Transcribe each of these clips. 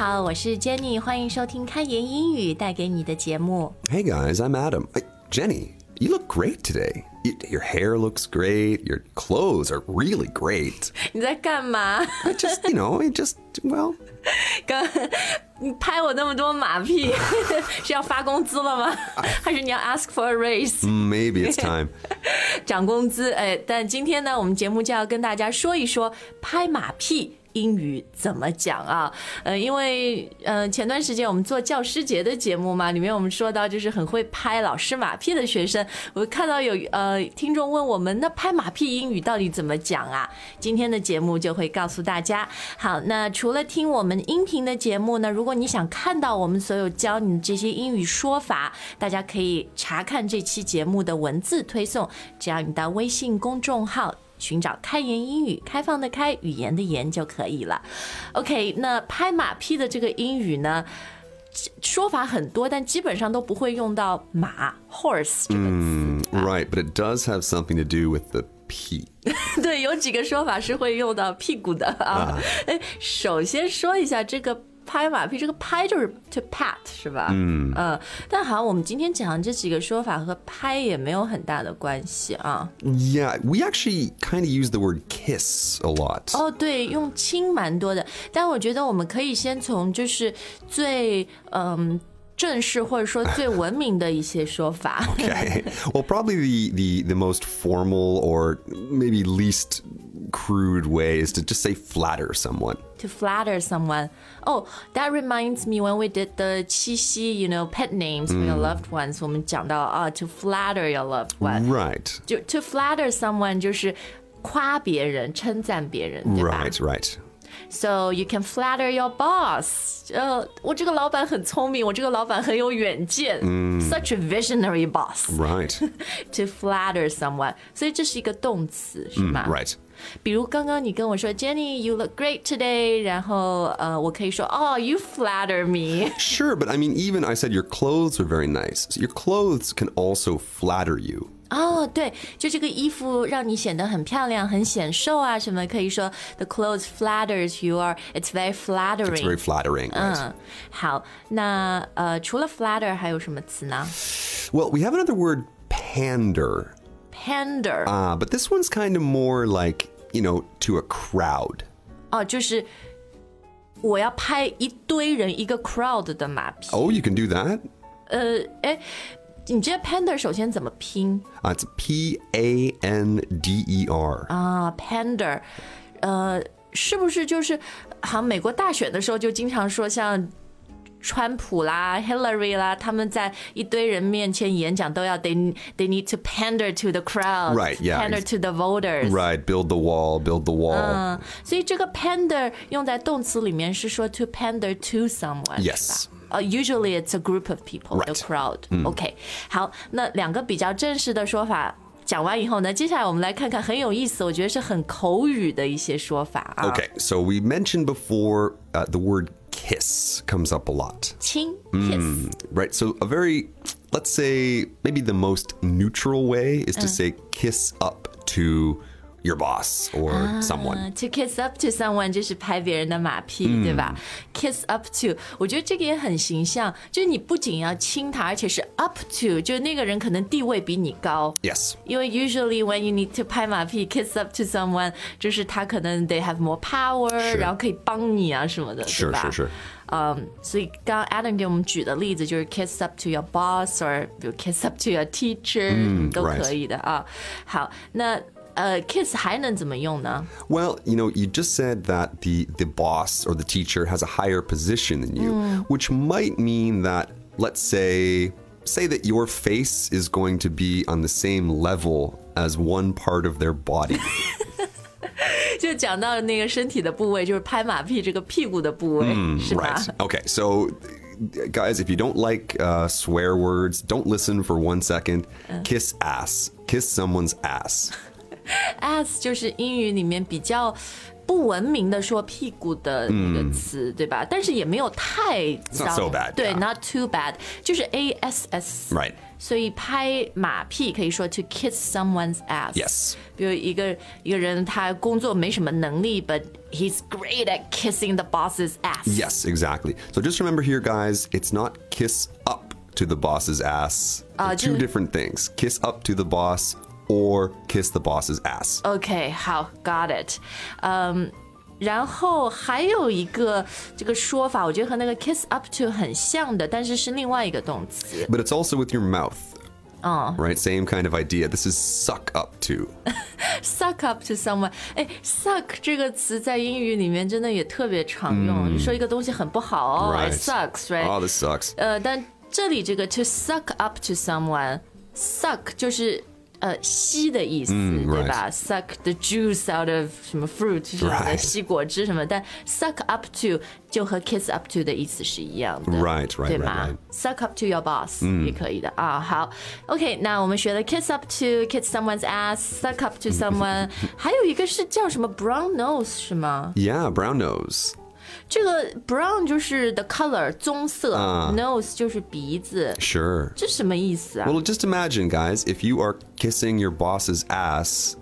家好，我是 Jenny，欢迎收听开言英语带给你的节目。 Hey guys, I'm Adam. Hey, Jenny, you look great today. Y- Your hair looks great. Your clothes are really great. 你在干嘛？ I just, you know, I just, well, 刚你拍我那么多马屁，是要发工资了吗？还是你要 ask for a raise？ maybe it's time. 涨工资？哎，但今天呢，我们节目就要跟大家说一说拍马屁。 英语怎么讲啊？呃，因为呃前段时间我们做教师节的节目嘛，里面我们说到就是很会拍老师马屁的学生，我看到有呃听众问我们，那拍马屁英语到底怎么讲啊？今天的节目就会告诉大家。好，那除了听我们音频的节目呢，如果你想看到我们所有教你的这些英语说法，大家可以查看这期节目的文字推送，只要你到微信公众号。寻找开言英语，开放的开，语言的言就可以了。OK，那拍马屁的这个英语呢，说法很多，但基本上都不会用到马 （horse） 这个词。Right, but it does have something to do with the P. 对，有几个说法是会用到屁股的啊。哎，首先说一下这个拍马屁，这个拍就是 to pat 是吧？嗯但好像我们今天讲的这几个说法和拍也没有很大的关系啊。Yeah, we actually kind of use the word kiss a lot. 哦，对，用亲蛮多的，但我觉得我们可以先从就是最嗯。正式或者说最文明的一些说法 Okay. well, probably the, the, the most formal or maybe least crude way is to just say flatter someone. to flatter someone. Oh, that reminds me when we did the 七夕 you know, pet names for your loved ones. 我们讲到啊，to flatter your loved one. Right. 就 to flatter someone 就是夸别人、称赞别人，对吧 Right, right. So you can flatter your boss. 呃，我这个老板很聪明，我这个老板很有远见。Such a visionary boss. Right. To flatter someone，所以这是一个动词，是吗 right. 比如刚刚你跟我说，Jenny，you look great today，然后呃，我可以说，Oh, you flatter me。 Sure, but I mean, even I said your clothes are very nice. So your clothes can also flatter you. 哦，对，就这个衣服让你显得很漂亮、很显瘦啊，什么可以说，the clothes flatters you or it's very flattering。 It's very flattering. Right? 嗯，好，那呃，除了 flatter 还有什么词呢 Well, we have another word, pander. ？pander，、 Uh, but this one's kind of more like, you know, to a crowd. 哦，就是我要拍一堆人一个 crowd 的马屁。 Oh, you can do that? 呃，哎， 你这 pander 首先怎么拼 Uh, it's P A N D E R. 啊？pander，呃，是不是就是好像美国大选的时候就经常说像。川普啦，Hillary 啦，他们在一堆人面前演讲都要 they they need to pander to the crowd, Right, yeah. pander to the voters. Right, build the wall, build the wall. 嗯，所以这个 pander 用在动词里面是说 to pander to someone， Yes 是吧？ 呃、u s u a l l y it's a group of people, the Right crowd. OK，好，那两个比较正式的说法讲完以后呢，接下来我们来看看很有意思，我觉得是很口语的一些说法啊。 Okay, so we mentioned before uh, the word kiss comes up a lot. 亲 kiss，、 Right, so a very, let's say, maybe the most neutral way is to say kiss up to your boss or someone. 嗯 To kiss up to someone 就是拍别人的马屁，对吧？Kiss up to，我觉得这个也很形象，就是你不仅要亲他，而且是 up to，就是那个人可能地位比你高。 Yes. 因为 usually when you need to 拍马屁 kiss up to someone，就是他可能 they have more power，然后可以帮你啊什么的，对 Sure, 吧 sure, sure. 嗯，所以刚刚 Adam 给我们举的例子就是 kiss up to your boss，或比如 kiss up to your teacher，、都 right 可以的啊。好，那 呃 kiss 还能怎么用呢？ Well, you know, you just said that the the boss or the teacher has a higher position than you, which might mean that let's say say that your face is going to be on the same level as one part of their body. 就讲到那个身体的部位，就是拍马屁这个屁股的部位，是吗 right. Okay. So guys, if you don't like uh, swear words, don't listen for one second. Kiss ass. Kiss someone's ass. ass 就是英语里面比较 不文明的说屁股的那个词，对吧？但是也没有太糟 not so bad, 对 yeah. ，not too bad，就是 A S S。 Right. 所以拍马屁可以说 to kiss someone's ass。 Yes. 比如一个一个人他工作没什么能力，but he's great at kissing the boss's ass。 Yes, exactly. So just remember here, guys, it's not kiss up to the boss's ass. They're two just- different things. Kiss up to the boss or kiss the boss's ass. OK，好，got it。嗯，然后还有一个这个说法，我觉得和那个 kiss up to 很像的，但是是另外一个动词。 But it's also with your mouth. Oh. Right? Same kind of idea. This is suck up to. suck up to someone，哎，suck 这个词在英语里面真的也特别常用，就说一个东西很不好哦 Right. it sucks，right？ Oh, this sucks. 呃，但这里这个 to suck up to someone，suck 就是 呃吸的意思，嗯对吧？suck the juice out of 什么 fruit 什么的， Right 吸果汁什么，但 suck up to 就和 kiss up to 的意思是一样的 Right, right, 对 right, 吗 right. ？suck up to your boss、也可以的啊。好，OK，那我们学了 kiss up to，kiss someone's ass，suck up to someone，还有一个是叫什么 brown nose 是吗？ Yeah, brown nose. 这个 brown 就是 the color 棕色、啊 n o s e 就是鼻子。 Sure. 这什么意思啊？ Well, just imagine, guys, if you are kissing your boss's ass,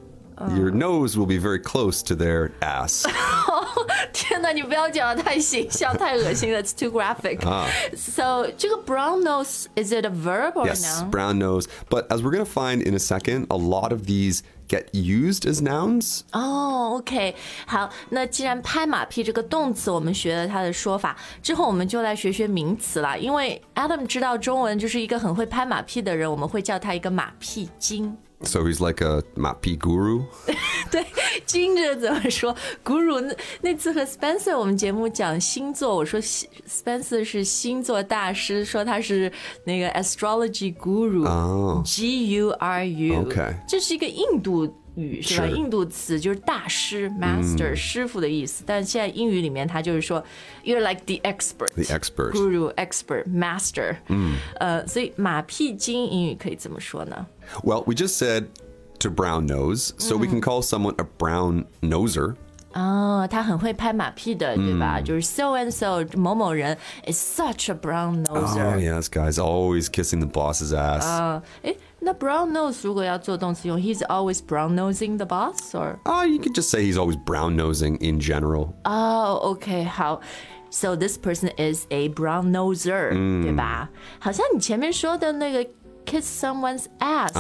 your nose will be very close to their ass. 天哪，你不要讲的太形象、太恶心了，it's too graphic。So 这个 brown nose is it a verb or yes, noun？ brown nose. But as we're going to find in a second, a lot of these get used as nouns. 哦、o k 好，那既然拍马屁这个动词我们学了它的说法之后，我们就来学学名词啦。因为 Adam 知道中文就是一个很会拍马屁的人，我们会叫他一个马屁精。 So he's like a mapi guru. 对，精着怎么说？Guru 那那次和 Spencer 我们节目讲星座，我说 Spencer 是星座大师，说他是那个 astrology guru，G、哦 U R U。OK 这是一个印度。语是吧？是印度词就是大师 （master）、师傅的意思，但现在英语里面它就是说 “you're like the expert”。The expert. guru、expert、master。嗯，呃，所以马屁精英语可以怎么说呢？Well, we just said to brown nose, so we can call someone a brown noser. 哦，他很会拍马屁的，对吧？就是 so and so 某某人 is such a brown Oh, noser。 yes, guys, always kissing the boss's ass. 啊，诶，那 brown nose 如果要做动词用，he's always brown nosing the boss or？ Oh, you could just say he's always brown nosing in general. 哦，OK，好。So this person is a brown noser，、对吧？好像你前面说的那个 kiss someone's ass，、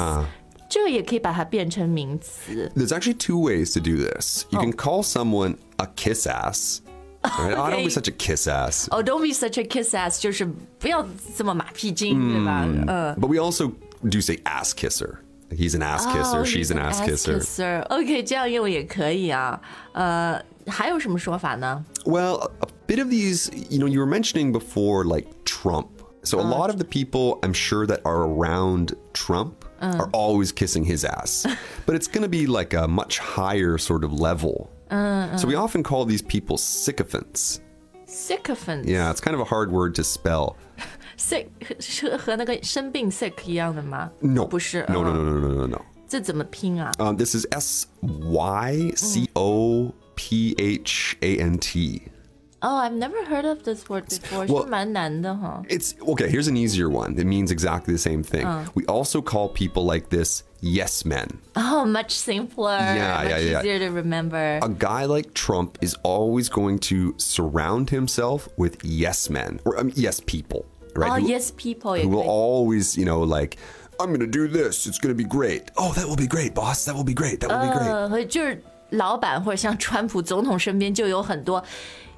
这个也可以把它变成名词。 There's actually two ways to do this. You can call someone a kiss ass. Right? Oh, don't Okay. be such a kiss ass. 哦、d o n t be such a kiss ass，就是不要这么马屁精，对吧？嗯。 But we also do say ass kisser. He's an ass kisser. Oh, she's he's an ass kisser. OK，这样用也可以啊。呃，还有什么说法呢？ Well, a, a bit of these, you know, you were mentioning before, like Trump. So a lot of the people I'm sure that are around Trump are always kissing his ass. but it's going to be like a much higher sort of level. So we often call these people sycophants. sycophant， Yeah, it's kind of a hard word to spell. sick 是和那个生病 sick 一样的吗 No. 不是。 No, no, 嗯 no, no, no, no, no. 这怎么拼啊？ Um, this is S Y C O P H A N T. Oh, I've never heard of this word before. 我是蛮难的哈。 It's okay. Here's an easier one. It means exactly the same thing. We also call people like this yes men. Oh, much simpler. Yeah, much yeah, yeah. easier to remember. A guy like Trump is always going to surround himself with yes men or um, yes people, right? Oh, Who- yes, people 也 Who 可 will 以。 always, you know, like, I'm going to do this. It's going to be great. Oh, that will be great, boss. That will be great. That will be great. 呃，和就是老板或者像川普总统身边就有很多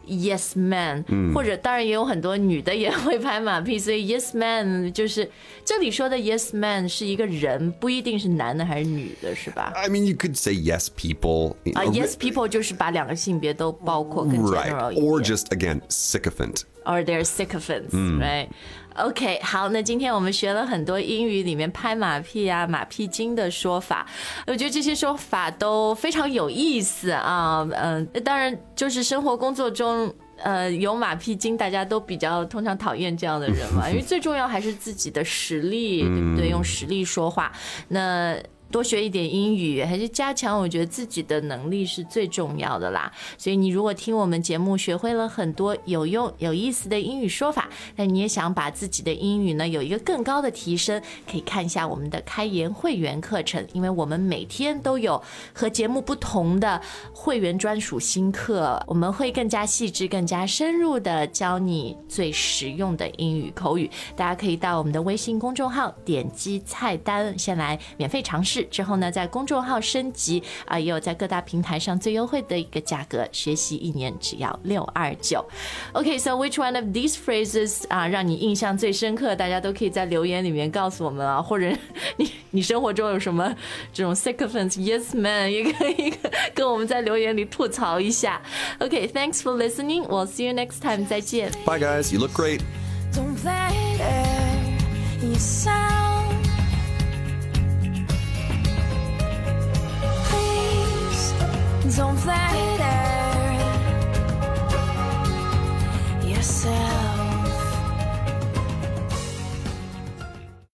yes man，、或者当然也有很多女的也会拍马屁，所以 yes man 就是这里说的 yes man 是一个人，不一定是男的还是女的，是吧？I mean, you could say yes people. 啊、know, y e s people 就是把两个性别都包括，更 general Right. Or just, again, sycophant. Or they're sycophants, right? OK，好，那今天我们学了很多英语里面拍马屁啊、马屁精的说法，我觉得这些说法都非常有意思啊。嗯、当然就是生活工作中。呃，有马屁精，大家都比较通常讨厌这样的人嘛，因为最重要还是自己的实力，对不对？用实力说话。那多学一点英语，还是加强我觉得自己的能力是最重要的啦。所以你如果听我们节目学会了很多有用有意思的英语说法，那你也想把自己的英语呢有一个更高的提升，可以看一下我们的开言会员课程，因为我们每天都有和节目不同的会员专属新课，我们会更加细致、更加深入的教你最实用的英语口语。大家可以到我们的微信公众号点击菜单，先来免费尝试。之后呢，在公众号升级啊，也有在各大平台上最优惠的一个价格，学习一年只要六二九。OK，so which one of these phrases 啊，让你印象最深刻？大家都可以在留言里面告诉我们啊，或者你你生活中有什么这种 sycophants，yes man，也可以跟我们在留言里吐槽一下。OK，thanks for listening，we'll see you next time，再见。 Bye, guys. You look great. Don't let yourself. Please don't let yourself.